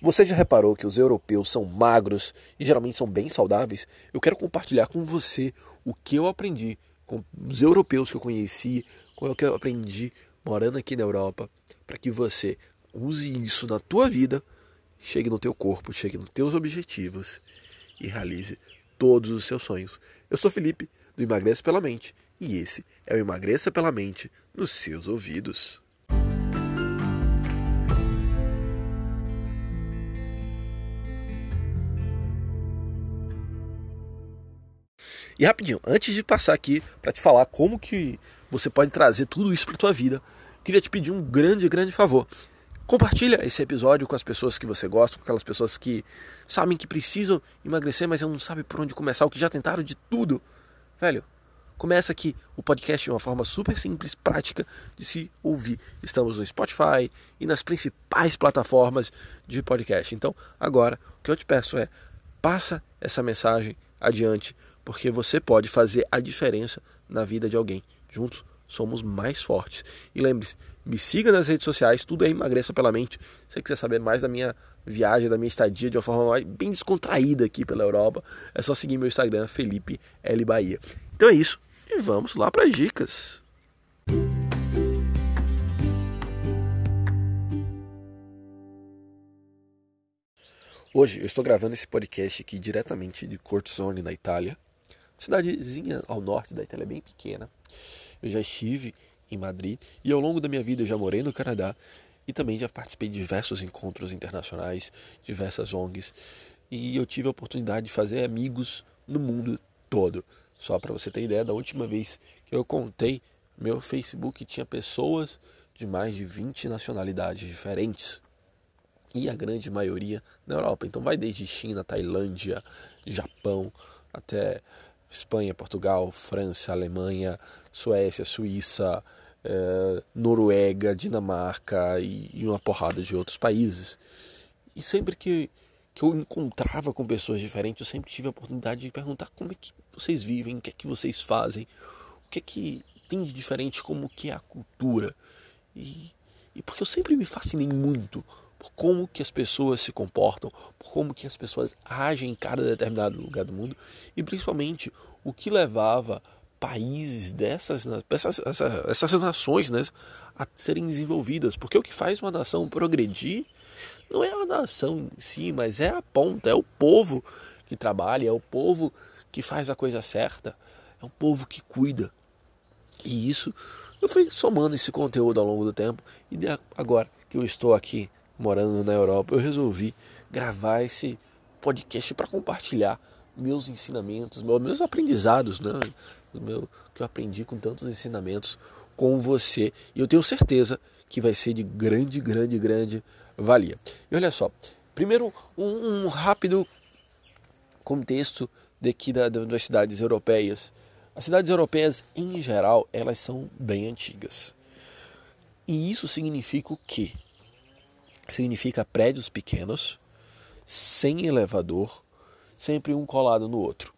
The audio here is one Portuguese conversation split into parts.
Você já reparou que os europeus são magros e geralmente são bem saudáveis? Eu quero compartilhar com você o que eu aprendi com os europeus que eu conheci, com o que eu aprendi morando aqui na Europa, para que você use isso na tua vida, chegue no teu corpo, chegue nos teus objetivos e realize todos os seus sonhos. Eu sou Felipe, do Emagreça pela Mente, e esse é o Emagreça pela Mente nos seus ouvidos. E rapidinho, antes de passar aqui para te falar como que você pode trazer tudo isso para tua vida, queria te pedir um grande, grande favor. Compartilha esse episódio com as pessoas que você gosta, com aquelas pessoas que sabem que precisam emagrecer, mas não sabem por onde começar, ou que já tentaram de tudo. Velho, começa aqui o podcast de uma forma super simples, prática de se ouvir. Estamos no Spotify e nas principais plataformas de podcast. Então, agora, o que eu te peço é passa essa mensagem adiante porque você pode fazer a diferença na vida de alguém. Juntos somos mais fortes. E lembre-se, me siga nas redes sociais, tudo é emagreça pela mente. Se você quiser saber mais da minha viagem, da minha estadia de uma forma mais, bem descontraída aqui pela Europa, é só seguir meu Instagram, Felipe L Bahia. Então é isso, e vamos lá para as dicas. Hoje eu estou gravando esse podcast aqui diretamente de Cortisone, na Itália cidadezinha ao norte da Itália, bem pequena. Eu já estive em Madrid e ao longo da minha vida eu já morei no Canadá e também já participei de diversos encontros internacionais, diversas ONGs e eu tive a oportunidade de fazer amigos no mundo todo. Só para você ter ideia, da última vez que eu contei, meu Facebook tinha pessoas de mais de 20 nacionalidades diferentes. E a grande maioria na Europa. Então vai desde China, Tailândia, Japão, até Espanha, Portugal, França, Alemanha, Suécia, Suíça, eh, Noruega, Dinamarca e, e, uma porrada de outros países. E sempre que, que eu encontrava com pessoas diferentes, eu sempre tive a oportunidade de perguntar como é que vocês vivem, o que é que vocês fazem, o que é que tem de diferente, como que é a cultura. E, e porque eu sempre me fascinei muito por como que as pessoas se comportam, por como que as pessoas agem em cada determinado lugar do mundo e principalmente o que levava países dessas essas, essas, essas nações né, a serem desenvolvidas, porque o que faz uma nação progredir não é a nação em si, mas é a ponta, é o povo que trabalha, é o povo que faz a coisa certa, é o povo que cuida. E isso eu fui somando esse conteúdo ao longo do tempo e agora que eu estou aqui morando na Europa, eu resolvi gravar esse podcast para compartilhar meus ensinamentos, meus aprendizados, né? O meu, que eu aprendi com tantos ensinamentos com você. E eu tenho certeza que vai ser de grande, grande, grande valia. E olha só, primeiro um, um rápido contexto daqui da, das cidades europeias. As cidades europeias, em geral, elas são bem antigas. E isso significa o quê? Significa prédios pequenos, sem elevador, sempre um colado no outro.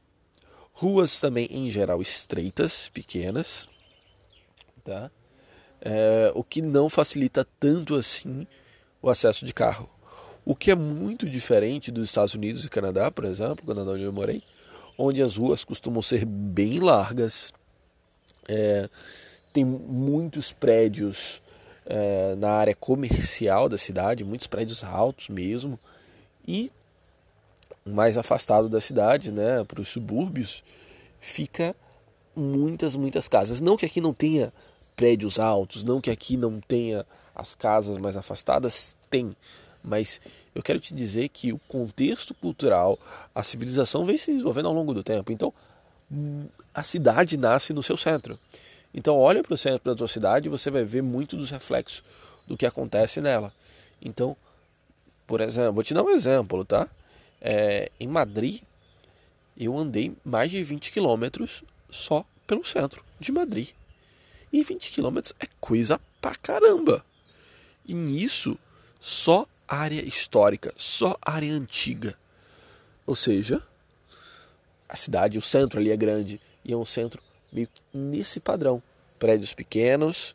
Ruas também, em geral, estreitas, pequenas, tá? É, o que não facilita tanto assim o acesso de carro. O que é muito diferente dos Estados Unidos e Canadá, por exemplo, Canadá onde eu morei, onde as ruas costumam ser bem largas, é, tem muitos prédios é, na área comercial da cidade, muitos prédios altos mesmo, e mais afastado da cidade, né, para os subúrbios, fica muitas, muitas casas. Não que aqui não tenha prédios altos, não que aqui não tenha as casas mais afastadas, tem. Mas eu quero te dizer que o contexto cultural, a civilização vem se desenvolvendo ao longo do tempo. Então, hum, a cidade nasce no seu centro. Então olha para o centro da tua cidade e você vai ver muito dos reflexos do que acontece nela. Então, por exemplo, vou te dar um exemplo, tá? É, em Madrid, eu andei mais de 20 quilômetros só pelo centro de Madrid. E 20 quilômetros é coisa pra caramba. E nisso, só área histórica, só área antiga. Ou seja, a cidade, o centro ali é grande e é um centro meio que nesse padrão. Prédios pequenos,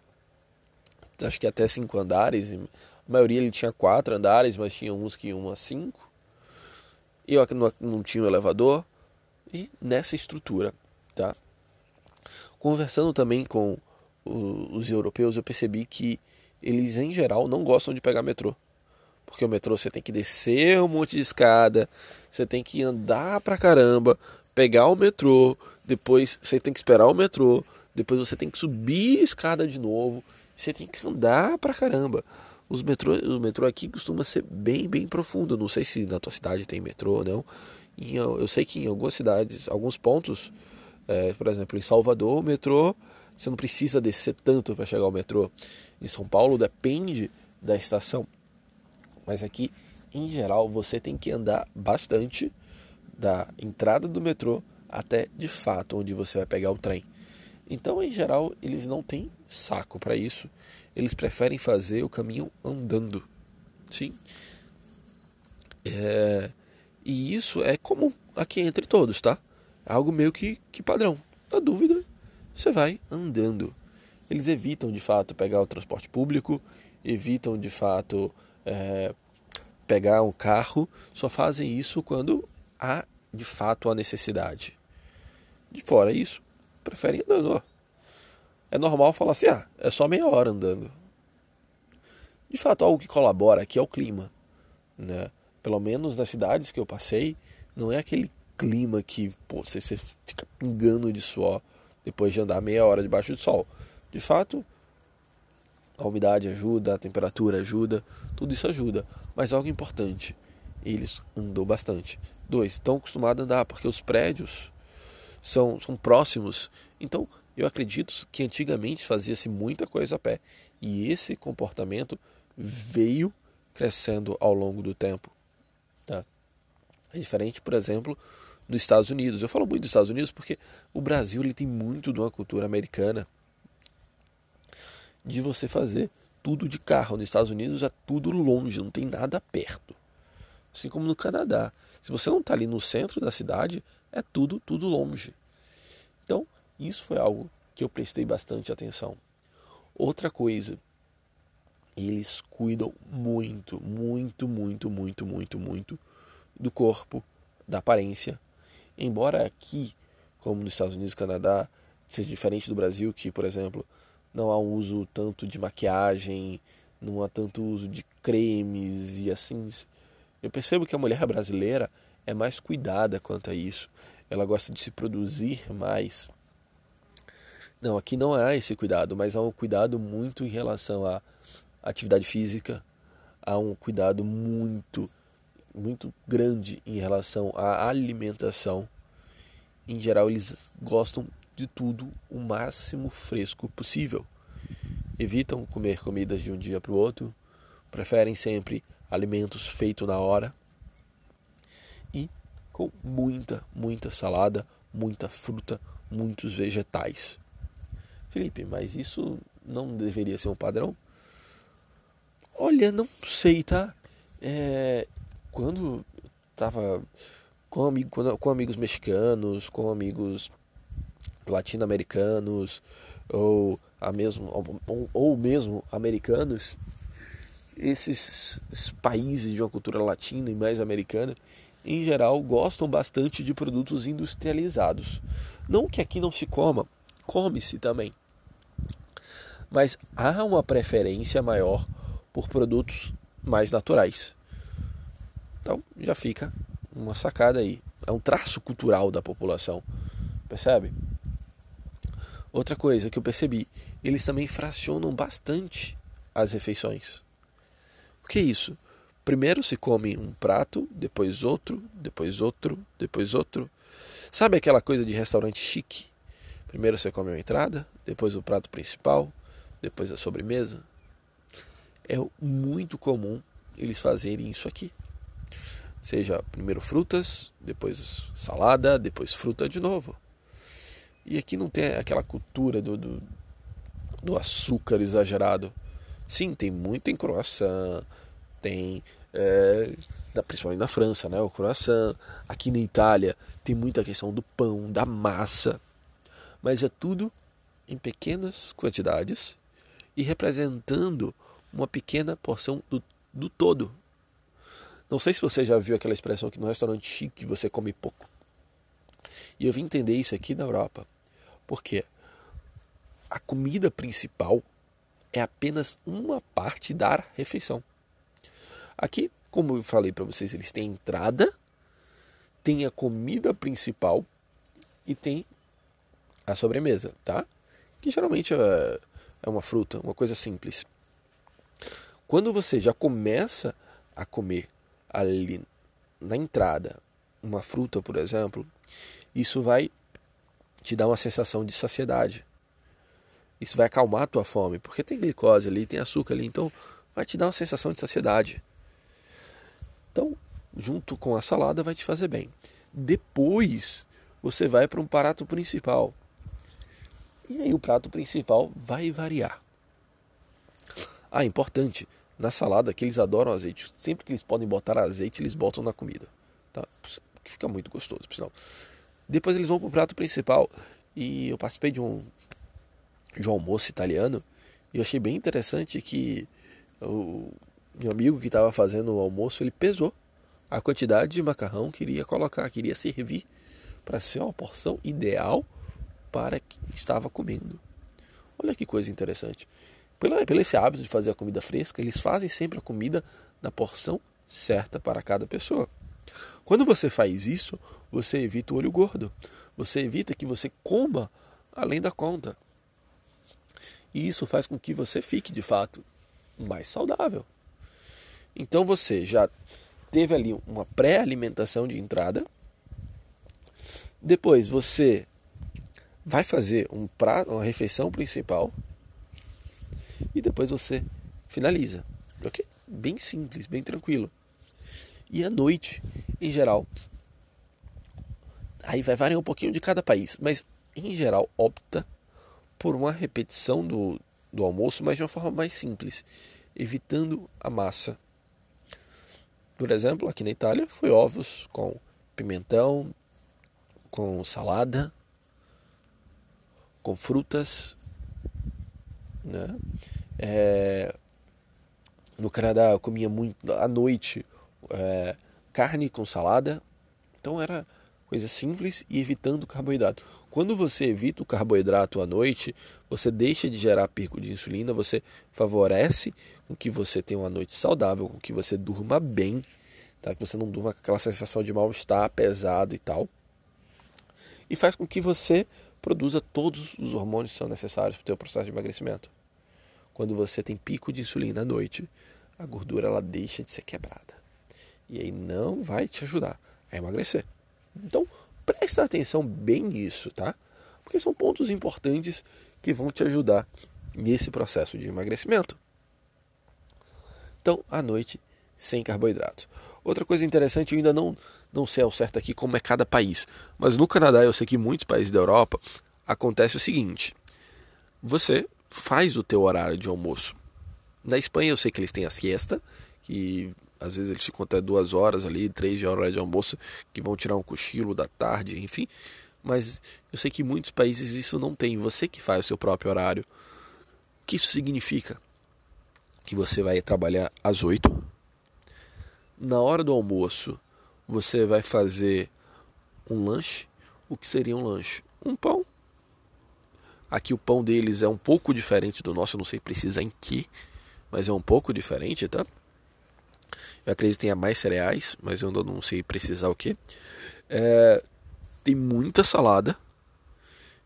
acho que até cinco andares, A maioria ele tinha quatro andares, mas tinha uns que iam a cinco. E eu não, não tinha um elevador. E nessa estrutura, tá? Conversando também com os europeus, eu percebi que eles em geral não gostam de pegar metrô. Porque o metrô você tem que descer um monte de escada, você tem que andar pra caramba, pegar o metrô, depois você tem que esperar o metrô, depois você tem que subir a escada de novo, você tem que andar pra caramba. Os metrô, o metrô aqui costuma ser bem, bem profundo. Não sei se na tua cidade tem metrô ou não. E eu, eu sei que em algumas cidades, alguns pontos, é, por exemplo, em Salvador, o metrô, você não precisa descer tanto para chegar ao metrô. Em São Paulo depende da estação. Mas aqui, em geral, você tem que andar bastante da entrada do metrô até de fato onde você vai pegar o trem. Então, em geral, eles não têm saco para isso. Eles preferem fazer o caminho andando. Sim. É... E isso é comum aqui entre todos, tá? É algo meio que, que padrão. Na dúvida, você vai andando. Eles evitam de fato pegar o transporte público, evitam de fato é, pegar um carro, só fazem isso quando há de fato a necessidade. De fora isso, preferem andando. É normal falar assim, ah, é só meia hora andando. De fato, algo que colabora aqui é o clima. Né? Pelo menos nas cidades que eu passei, não é aquele clima que pô, você, você fica pingando de suor depois de andar meia hora debaixo do sol. De fato, a umidade ajuda, a temperatura ajuda, tudo isso ajuda. Mas algo importante, eles andam bastante. Dois, estão acostumados a andar, porque os prédios são, são próximos. Então, eu acredito que antigamente fazia-se muita coisa a pé. E esse comportamento veio crescendo ao longo do tempo. Tá? É diferente, por exemplo, nos Estados Unidos. Eu falo muito dos Estados Unidos porque o Brasil ele tem muito de uma cultura americana de você fazer tudo de carro. Nos Estados Unidos é tudo longe, não tem nada perto. Assim como no Canadá. Se você não está ali no centro da cidade, é tudo, tudo longe. Então, isso foi algo que eu prestei bastante atenção. Outra coisa, eles cuidam muito, muito, muito, muito, muito, muito do corpo, da aparência Embora aqui, como nos Estados Unidos e Canadá, seja diferente do Brasil, que, por exemplo, não há uso tanto de maquiagem, não há tanto uso de cremes e assim. Eu percebo que a mulher brasileira é mais cuidada quanto a isso. Ela gosta de se produzir mais. Não, aqui não há esse cuidado, mas há um cuidado muito em relação à atividade física, há um cuidado muito muito grande em relação à alimentação. Em geral, eles gostam de tudo o máximo fresco possível. Evitam comer comidas de um dia para o outro, preferem sempre alimentos feitos na hora e com muita, muita salada, muita fruta, muitos vegetais. Felipe, mas isso não deveria ser um padrão? Olha, não sei, tá? É, quando estava com, amigo, com amigos mexicanos, com amigos latino-americanos ou, a mesmo, ou, ou mesmo americanos, esses países de uma cultura latina e mais americana, em geral, gostam bastante de produtos industrializados. Não que aqui não se coma, come-se também. Mas há uma preferência maior por produtos mais naturais. Então já fica uma sacada aí. É um traço cultural da população. Percebe? Outra coisa que eu percebi, eles também fracionam bastante as refeições. O que é isso? Primeiro se come um prato, depois outro, depois outro, depois outro. Sabe aquela coisa de restaurante chique? Primeiro você come a entrada, depois o prato principal, depois a sobremesa. É muito comum eles fazerem isso aqui. Seja primeiro frutas, depois salada, depois fruta de novo. E aqui não tem aquela cultura do, do, do açúcar exagerado. Sim, tem muito em croissant, tem é, principalmente na França, né, o croissant. Aqui na Itália tem muita questão do pão, da massa, mas é tudo em pequenas quantidades e representando uma pequena porção do, do todo. Não sei se você já viu aquela expressão que no restaurante chique você come pouco. E eu vim entender isso aqui na Europa. Porque a comida principal é apenas uma parte da refeição. Aqui, como eu falei para vocês, eles têm entrada, tem a comida principal e tem a sobremesa, tá? Que geralmente é, é uma fruta, uma coisa simples. Quando você já começa a comer ali na entrada uma fruta, por exemplo, isso vai te dar uma sensação de saciedade. Isso vai acalmar a tua fome, porque tem glicose ali, tem açúcar ali, então vai te dar uma sensação de saciedade. Então, junto com a salada vai te fazer bem. Depois, você vai para um prato principal. E aí o prato principal vai variar. Ah, importante, na salada que eles adoram azeite. Sempre que eles podem botar azeite, eles botam na comida. Tá? Que fica muito gostoso, por sinal. Depois eles vão para o prato principal. E eu participei de um, de um almoço italiano. E eu achei bem interessante que o meu amigo que estava fazendo o almoço, ele pesou a quantidade de macarrão que iria colocar, queria servir para ser uma porção ideal para quem estava comendo. Olha que coisa interessante. Pelo, pelo esse hábito de fazer a comida fresca, eles fazem sempre a comida na porção certa para cada pessoa. Quando você faz isso, você evita o olho gordo. Você evita que você coma além da conta. E isso faz com que você fique, de fato, mais saudável. Então você já teve ali uma pré-alimentação de entrada. Depois você vai fazer um prato, uma refeição principal e depois você finaliza. Ok? Bem simples, bem tranquilo. E à noite, em geral, aí vai variar um pouquinho de cada país, mas em geral opta por uma repetição do, do almoço, mas de uma forma mais simples, evitando a massa. Por exemplo, aqui na Itália foi ovos com pimentão, com salada, com frutas, né? É, no Canadá eu comia muito à noite é, carne com salada. Então era coisa simples e evitando carboidrato. Quando você evita o carboidrato à noite, você deixa de gerar pico de insulina, você favorece com que você tenha uma noite saudável, com que você durma bem, tá? que você não durma com aquela sensação de mal-estar pesado e tal. E faz com que você produza todos os hormônios que são necessários para o seu processo de emagrecimento. Quando você tem pico de insulina à noite, a gordura ela deixa de ser quebrada. E aí não vai te ajudar a emagrecer. Então, presta atenção bem nisso, tá? Porque são pontos importantes que vão te ajudar nesse processo de emagrecimento. Então, à noite, sem carboidratos. Outra coisa interessante, eu ainda não, não sei ao certo aqui como é cada país, mas no Canadá, eu sei que em muitos países da Europa, acontece o seguinte: você faz o teu horário de almoço. Na Espanha eu sei que eles têm a siesta, que às vezes eles ficam até duas horas ali, três de hora de almoço, que vão tirar um cochilo da tarde, enfim. Mas eu sei que em muitos países isso não tem. Você que faz o seu próprio horário. O que isso significa? Que você vai trabalhar às oito. Na hora do almoço, você vai fazer um lanche. O que seria um lanche? Um pão, Aqui o pão deles é um pouco diferente do nosso, não sei precisar em que, mas é um pouco diferente, tá? Eu acredito que tenha mais cereais, mas eu não sei precisar o que. É, tem muita salada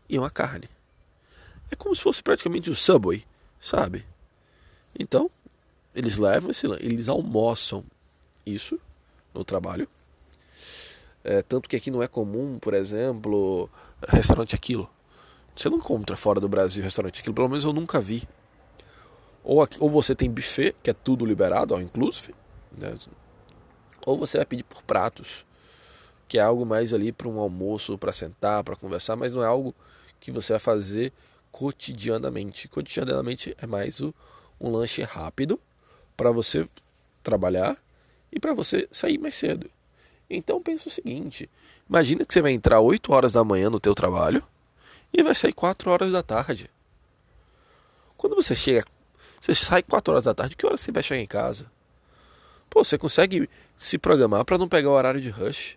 e uma carne. É como se fosse praticamente um Subway, sabe? Então, eles levam esse eles almoçam isso no trabalho. É, tanto que aqui não é comum, por exemplo, restaurante aquilo. Você não encontra fora do Brasil restaurante aquilo, pelo menos eu nunca vi. Ou, aqui, ou você tem buffet, que é tudo liberado, all inclusive, né? ou você vai pedir por pratos, que é algo mais ali para um almoço, para sentar, para conversar, mas não é algo que você vai fazer cotidianamente. Cotidianamente é mais o, um lanche rápido para você trabalhar e para você sair mais cedo. Então pensa o seguinte: imagina que você vai entrar 8 horas da manhã no teu trabalho e vai sair 4 horas da tarde. Quando você chega Você sai 4 horas da tarde, que hora você vai chegar em casa? Pô, você consegue se programar para não pegar o horário de rush.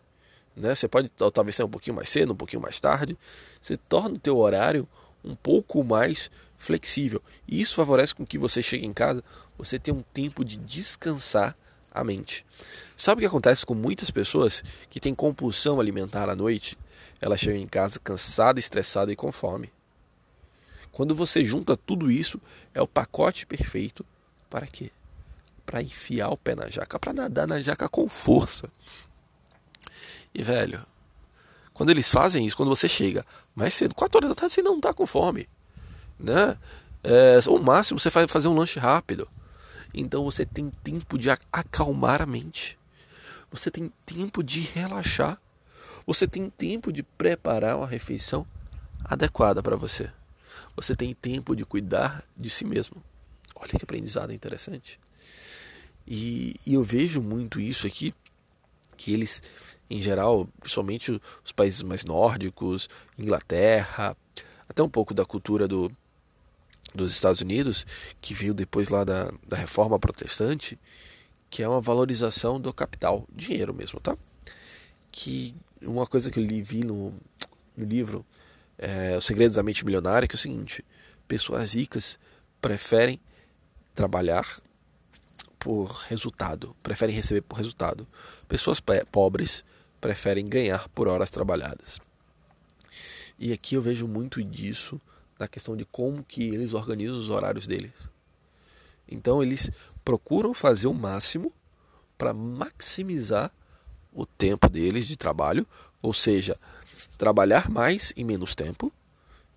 Né? Você pode talvez ser um pouquinho mais cedo, um pouquinho mais tarde. Você torna o teu horário um pouco mais flexível. E isso favorece com que você chegue em casa, você tenha um tempo de descansar a mente. Sabe o que acontece com muitas pessoas que têm compulsão alimentar à noite? Elas chegam em casa cansada, estressada e com fome. Quando você junta tudo isso, é o pacote perfeito para quê? Para enfiar o pé na jaca, para nadar na jaca com força. E velho, quando eles fazem isso, quando você chega mais cedo, 4 horas da tarde, você não está com fome. Né? É, o máximo você vai fazer um lanche rápido. Então você tem tempo de acalmar a mente. Você tem tempo de relaxar. Você tem tempo de preparar uma refeição adequada para você. Você tem tempo de cuidar de si mesmo. Olha que aprendizado interessante. E, e eu vejo muito isso aqui, que eles, em geral, principalmente os países mais nórdicos, Inglaterra, até um pouco da cultura do, dos Estados Unidos, que veio depois lá da, da reforma protestante, que é uma valorização do capital, dinheiro mesmo, tá? Que uma coisa que eu li, vi no, no livro é, Os Segredos da Mente Milionária, que é o seguinte: pessoas ricas preferem trabalhar por resultado, preferem receber por resultado. Pessoas pobres preferem ganhar por horas trabalhadas. E aqui eu vejo muito disso na questão de como que eles organizam os horários deles. Então eles procuram fazer o máximo para maximizar o tempo deles de trabalho, ou seja, trabalhar mais em menos tempo,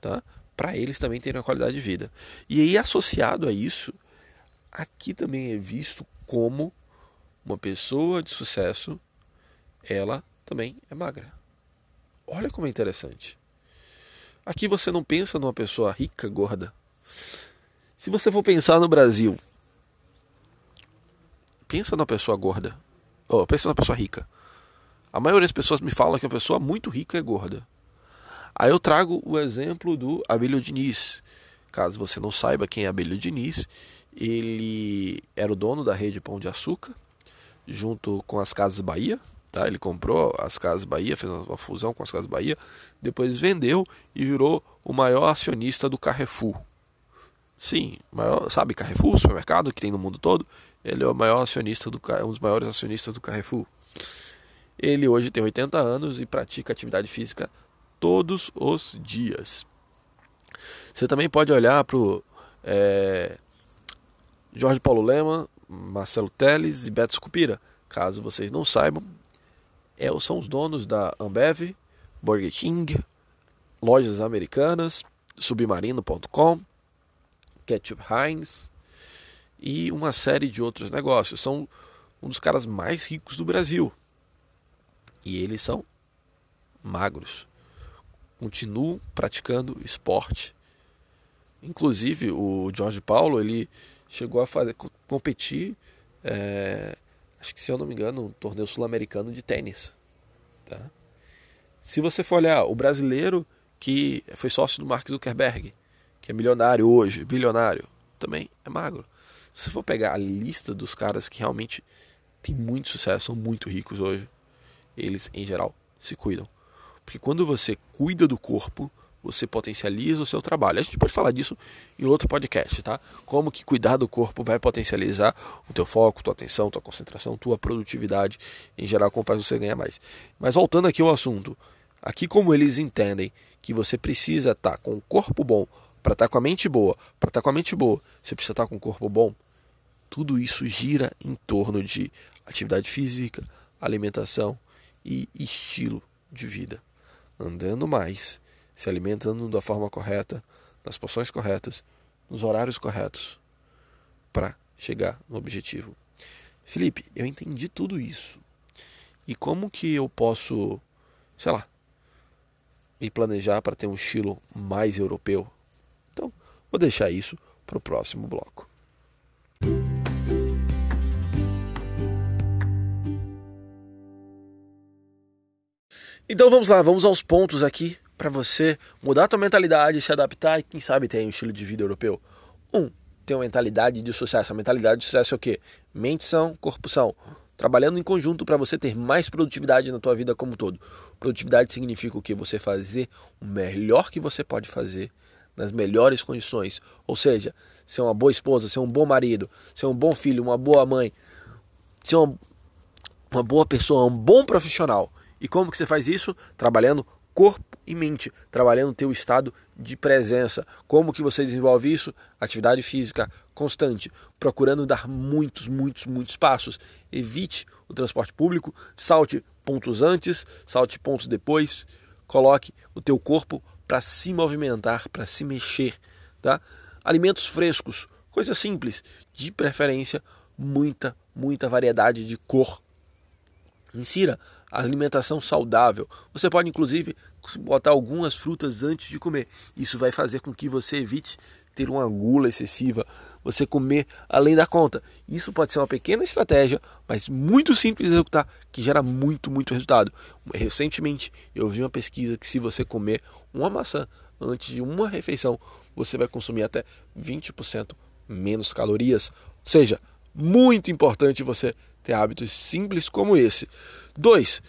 tá? Para eles também terem uma qualidade de vida. E aí associado a isso, aqui também é visto como uma pessoa de sucesso, ela também é magra. Olha como é interessante. Aqui você não pensa numa pessoa rica, gorda. Se você for pensar no Brasil, pensa numa pessoa gorda. Oh, pensa numa pessoa rica. A maioria das pessoas me fala que uma pessoa muito rica é gorda. Aí eu trago o exemplo do Abelho Diniz. Caso você não saiba quem é Abelho Diniz, ele era o dono da rede Pão de Açúcar, junto com as Casas Bahia, Tá? Ele comprou as Casas Bahia, fez uma fusão com as Casas Bahia, depois vendeu e virou o maior acionista do Carrefour. Sim, maior, sabe Carrefour, supermercado que tem no mundo todo? Ele é o maior acionista do um dos maiores acionistas do Carrefour. Ele hoje tem 80 anos e pratica atividade física todos os dias. Você também pode olhar para o é, Jorge Paulo Lema, Marcelo Teles e Beto Scupira. Caso vocês não saibam, é, são os donos da Ambev, Burger King, lojas americanas, submarino.com, Ketchup Heinz e uma série de outros negócios. São um dos caras mais ricos do Brasil. E eles são magros. Continuam praticando esporte. Inclusive o Jorge Paulo ele chegou a fazer competir é, acho que se eu não me engano, um torneio sul-americano de tênis. Tá? Se você for olhar o brasileiro que foi sócio do Mark Zuckerberg, que é milionário hoje, bilionário, também é magro. Se você for pegar a lista dos caras que realmente têm muito sucesso, são muito ricos hoje, eles em geral se cuidam. Porque quando você cuida do corpo, você potencializa o seu trabalho. A gente pode falar disso em outro podcast, tá? Como que cuidar do corpo vai potencializar o teu foco, tua atenção, tua concentração, tua produtividade, em geral, como faz você ganhar mais. Mas voltando aqui ao assunto, aqui como eles entendem que você precisa estar tá com o corpo bom para estar tá com a mente boa, para estar tá com a mente boa, você precisa estar com o corpo bom. Tudo isso gira em torno de atividade física, alimentação e estilo de vida. Andando mais, se alimentando da forma correta, nas porções corretas, nos horários corretos, para chegar no objetivo. Felipe, eu entendi tudo isso. E como que eu posso, sei lá, me planejar para ter um estilo mais europeu? Então, vou deixar isso para o próximo bloco. Então vamos lá, vamos aos pontos aqui para você mudar a tua mentalidade, se adaptar e quem sabe ter um estilo de vida europeu. Um, ter uma mentalidade de sucesso. A mentalidade de sucesso é o quê? Mente são, corpo são. Trabalhando em conjunto para você ter mais produtividade na tua vida como um todo. Produtividade significa o que? Você fazer o melhor que você pode fazer nas melhores condições. Ou seja, ser uma boa esposa, ser um bom marido, ser um bom filho, uma boa mãe, ser uma, uma boa pessoa, um bom profissional. E como que você faz isso? Trabalhando corpo e mente, trabalhando o teu estado de presença. Como que você desenvolve isso? Atividade física constante, procurando dar muitos, muitos, muitos passos. Evite o transporte público, salte pontos antes, salte pontos depois. Coloque o teu corpo para se movimentar, para se mexer, tá? Alimentos frescos, coisa simples, de preferência muita, muita variedade de cor Insira alimentação saudável. Você pode inclusive botar algumas frutas antes de comer. Isso vai fazer com que você evite ter uma gula excessiva, você comer além da conta. Isso pode ser uma pequena estratégia, mas muito simples de executar, que gera muito, muito resultado. Recentemente eu vi uma pesquisa que se você comer uma maçã antes de uma refeição, você vai consumir até 20% menos calorias. Ou seja, muito importante você ter hábitos simples como esse. 2.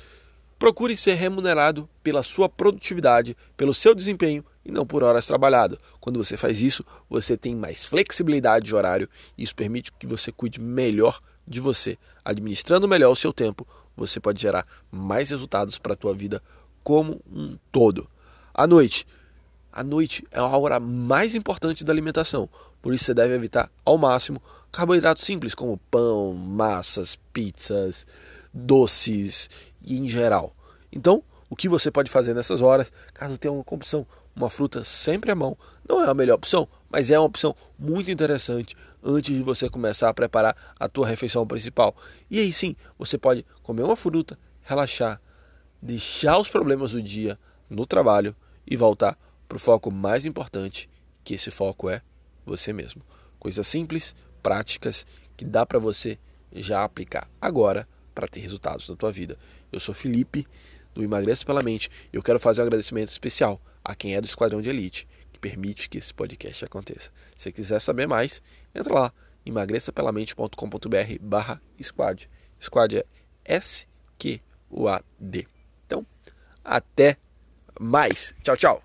Procure ser remunerado pela sua produtividade, pelo seu desempenho e não por horas trabalhadas. Quando você faz isso, você tem mais flexibilidade de horário e isso permite que você cuide melhor de você. Administrando melhor o seu tempo, você pode gerar mais resultados para a tua vida como um todo. À noite, a noite é a hora mais importante da alimentação, por isso você deve evitar ao máximo carboidratos simples como pão, massas, pizzas, doces e em geral. Então, o que você pode fazer nessas horas, caso tenha uma opção, uma fruta sempre à mão, não é a melhor opção, mas é uma opção muito interessante antes de você começar a preparar a tua refeição principal. E aí sim, você pode comer uma fruta, relaxar, deixar os problemas do dia no trabalho e voltar para o foco mais importante, que esse foco é você mesmo. Coisas simples, práticas, que dá para você já aplicar agora para ter resultados na tua vida. Eu sou Felipe, do Emagreça pela Mente, e eu quero fazer um agradecimento especial a quem é do Esquadrão de Elite, que permite que esse podcast aconteça. Se quiser saber mais, entra lá, emagreçapelamente.com.br barra squad. Squad é S-Q-U-A-D. Então, até mais. Tchau, tchau.